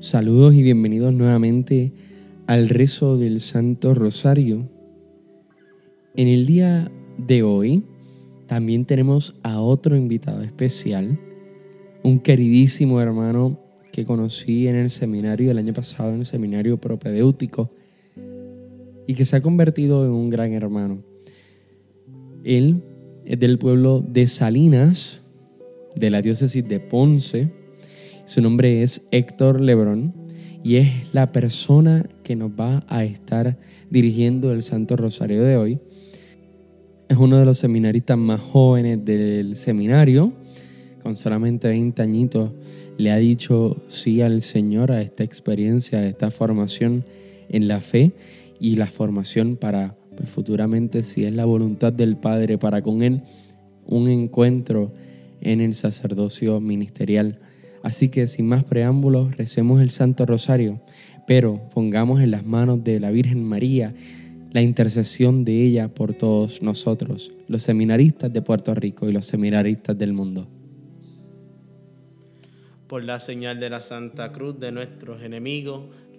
Saludos y bienvenidos nuevamente al rezo del Santo Rosario. En el día de hoy también tenemos a otro invitado especial, un queridísimo hermano que conocí en el seminario el año pasado, en el seminario propedéutico, y que se ha convertido en un gran hermano. Él es del pueblo de Salinas, de la diócesis de Ponce. Su nombre es Héctor Lebrón y es la persona que nos va a estar dirigiendo el Santo Rosario de hoy. Es uno de los seminaristas más jóvenes del seminario, con solamente 20 añitos le ha dicho sí al Señor a esta experiencia, a esta formación en la fe y la formación para pues, futuramente, si es la voluntad del Padre, para con Él un encuentro en el sacerdocio ministerial. Así que sin más preámbulos, recemos el Santo Rosario, pero pongamos en las manos de la Virgen María la intercesión de ella por todos nosotros, los seminaristas de Puerto Rico y los seminaristas del mundo por la señal de la Santa Cruz de nuestros enemigos,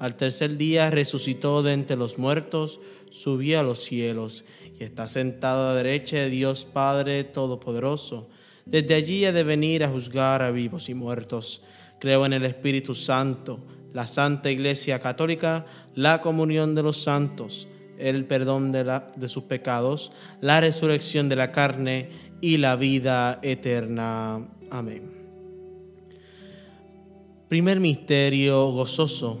al tercer día resucitó de entre los muertos, subió a los cielos y está sentado a la derecha de Dios Padre Todopoderoso. Desde allí ha de venir a juzgar a vivos y muertos. Creo en el Espíritu Santo, la Santa Iglesia Católica, la comunión de los santos, el perdón de, de sus pecados, la resurrección de la carne y la vida eterna. Amén. Primer misterio gozoso,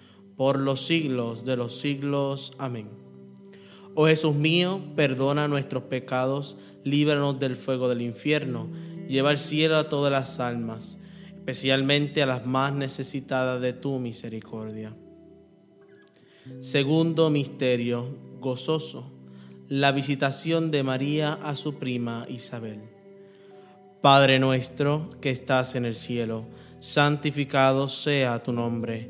por los siglos de los siglos. Amén. Oh Jesús mío, perdona nuestros pecados, líbranos del fuego del infierno, lleva al cielo a todas las almas especialmente a las más necesitadas de tu misericordia. Segundo misterio gozoso, la visitación de María a su prima Isabel. Padre nuestro que estás en el cielo, santificado sea tu nombre,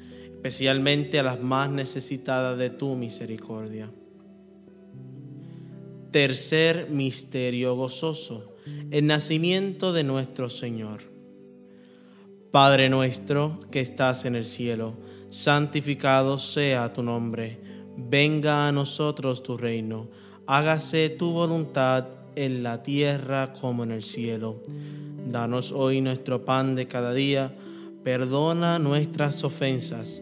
especialmente a las más necesitadas de tu misericordia. Tercer misterio gozoso, el nacimiento de nuestro Señor. Padre nuestro que estás en el cielo, santificado sea tu nombre venga a nosotros tu reino, hágase tu voluntad en la tierra como en el cielo. Danos hoy nuestro pan de cada día, perdona nuestras ofensas,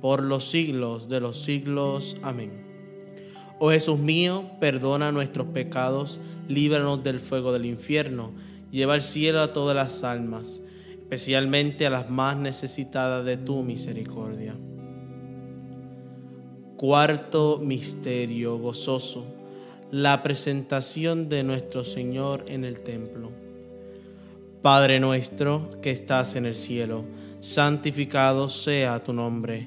por los siglos de los siglos. Amén. Oh Jesús mío, perdona nuestros pecados, líbranos del fuego del infierno, lleva al cielo a todas las almas especialmente a las más necesitadas de tu misericordia. Cuarto misterio gozoso, la presentación de nuestro Señor en el templo. Padre nuestro que estás en el cielo, santificado sea tu nombre,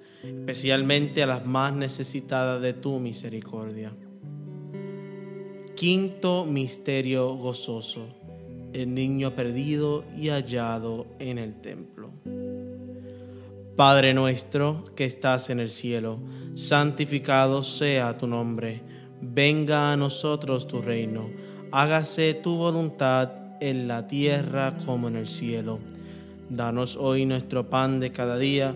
especialmente a las más necesitadas de tu misericordia. Quinto misterio gozoso, el niño perdido y hallado en el templo. Padre nuestro que estás en el cielo, santificado sea tu nombre venga a nosotros tu reino, hágase tu voluntad en la tierra como en el cielo. Danos hoy nuestro pan de cada día,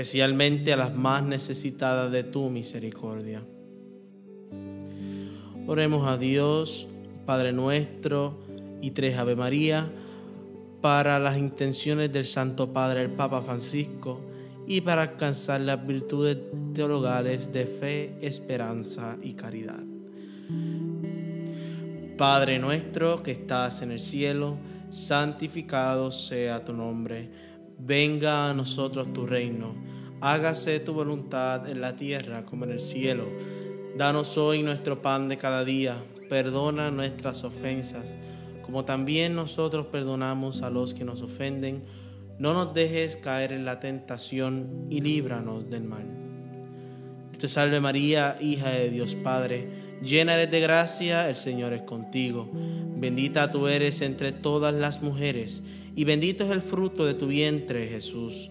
especialmente a las más necesitadas de tu misericordia. Oremos a Dios, Padre nuestro, y tres Ave María, para las intenciones del Santo Padre el Papa Francisco y para alcanzar las virtudes teologales de fe, esperanza y caridad. Padre nuestro que estás en el cielo, santificado sea tu nombre Venga a nosotros tu reino. Hágase tu voluntad en la tierra como en el cielo. Danos hoy nuestro pan de cada día. Perdona nuestras ofensas, como también nosotros perdonamos a los que nos ofenden. No nos dejes caer en la tentación y líbranos del mal. Te salve María, hija de Dios Padre, llena eres de gracia, el Señor es contigo. Bendita tú eres entre todas las mujeres, y bendito es el fruto de tu vientre, Jesús.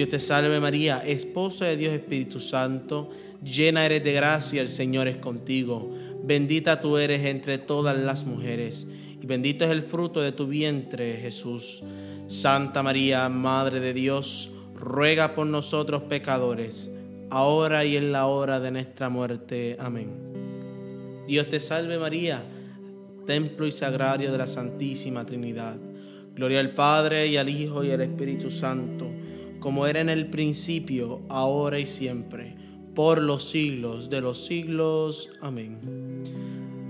Dios te salve María, esposa de Dios Espíritu Santo, llena eres de gracia, el Señor es contigo. Bendita tú eres entre todas las mujeres, y bendito es el fruto de tu vientre, Jesús. Santa María, Madre de Dios, ruega por nosotros pecadores, ahora y en la hora de nuestra muerte. Amén. Dios te salve María, templo y sagrario de la Santísima Trinidad. Gloria al Padre y al Hijo y al Espíritu Santo, como era en el principio, ahora y siempre, por los siglos de los siglos. Amén.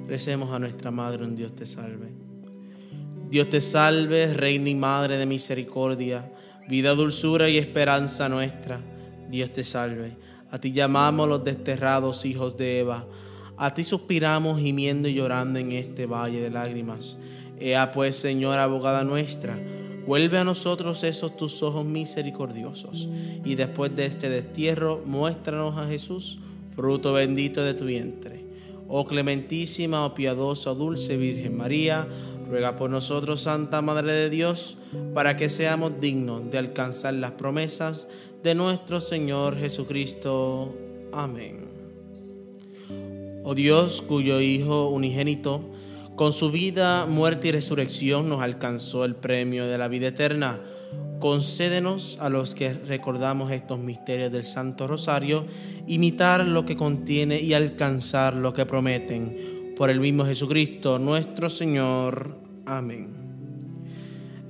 Recemos a nuestra Madre, un Dios te salve. Dios te salve, Reina y Madre de misericordia, vida, dulzura y esperanza nuestra. Dios te salve. A ti llamamos los desterrados hijos de Eva. A ti suspiramos gimiendo y llorando en este valle de lágrimas. Ea pues, Señora abogada nuestra, vuelve a nosotros esos tus ojos misericordiosos, y después de este destierro, muéstranos a Jesús, fruto bendito de tu vientre. Oh clementísima, oh piadosa, oh dulce Virgen María, ruega por nosotros, Santa Madre de Dios, para que seamos dignos de alcanzar las promesas de nuestro Señor Jesucristo. Amén. Oh Dios, cuyo Hijo unigénito, con su vida, muerte y resurrección nos alcanzó el premio de la vida eterna. Concédenos a los que recordamos estos misterios del Santo Rosario, imitar lo que contiene y alcanzar lo que prometen. Por el mismo Jesucristo, nuestro Señor. Amén.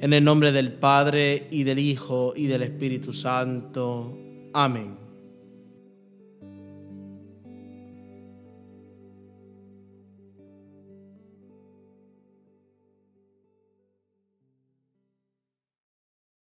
En el nombre del Padre y del Hijo y del Espíritu Santo. Amén.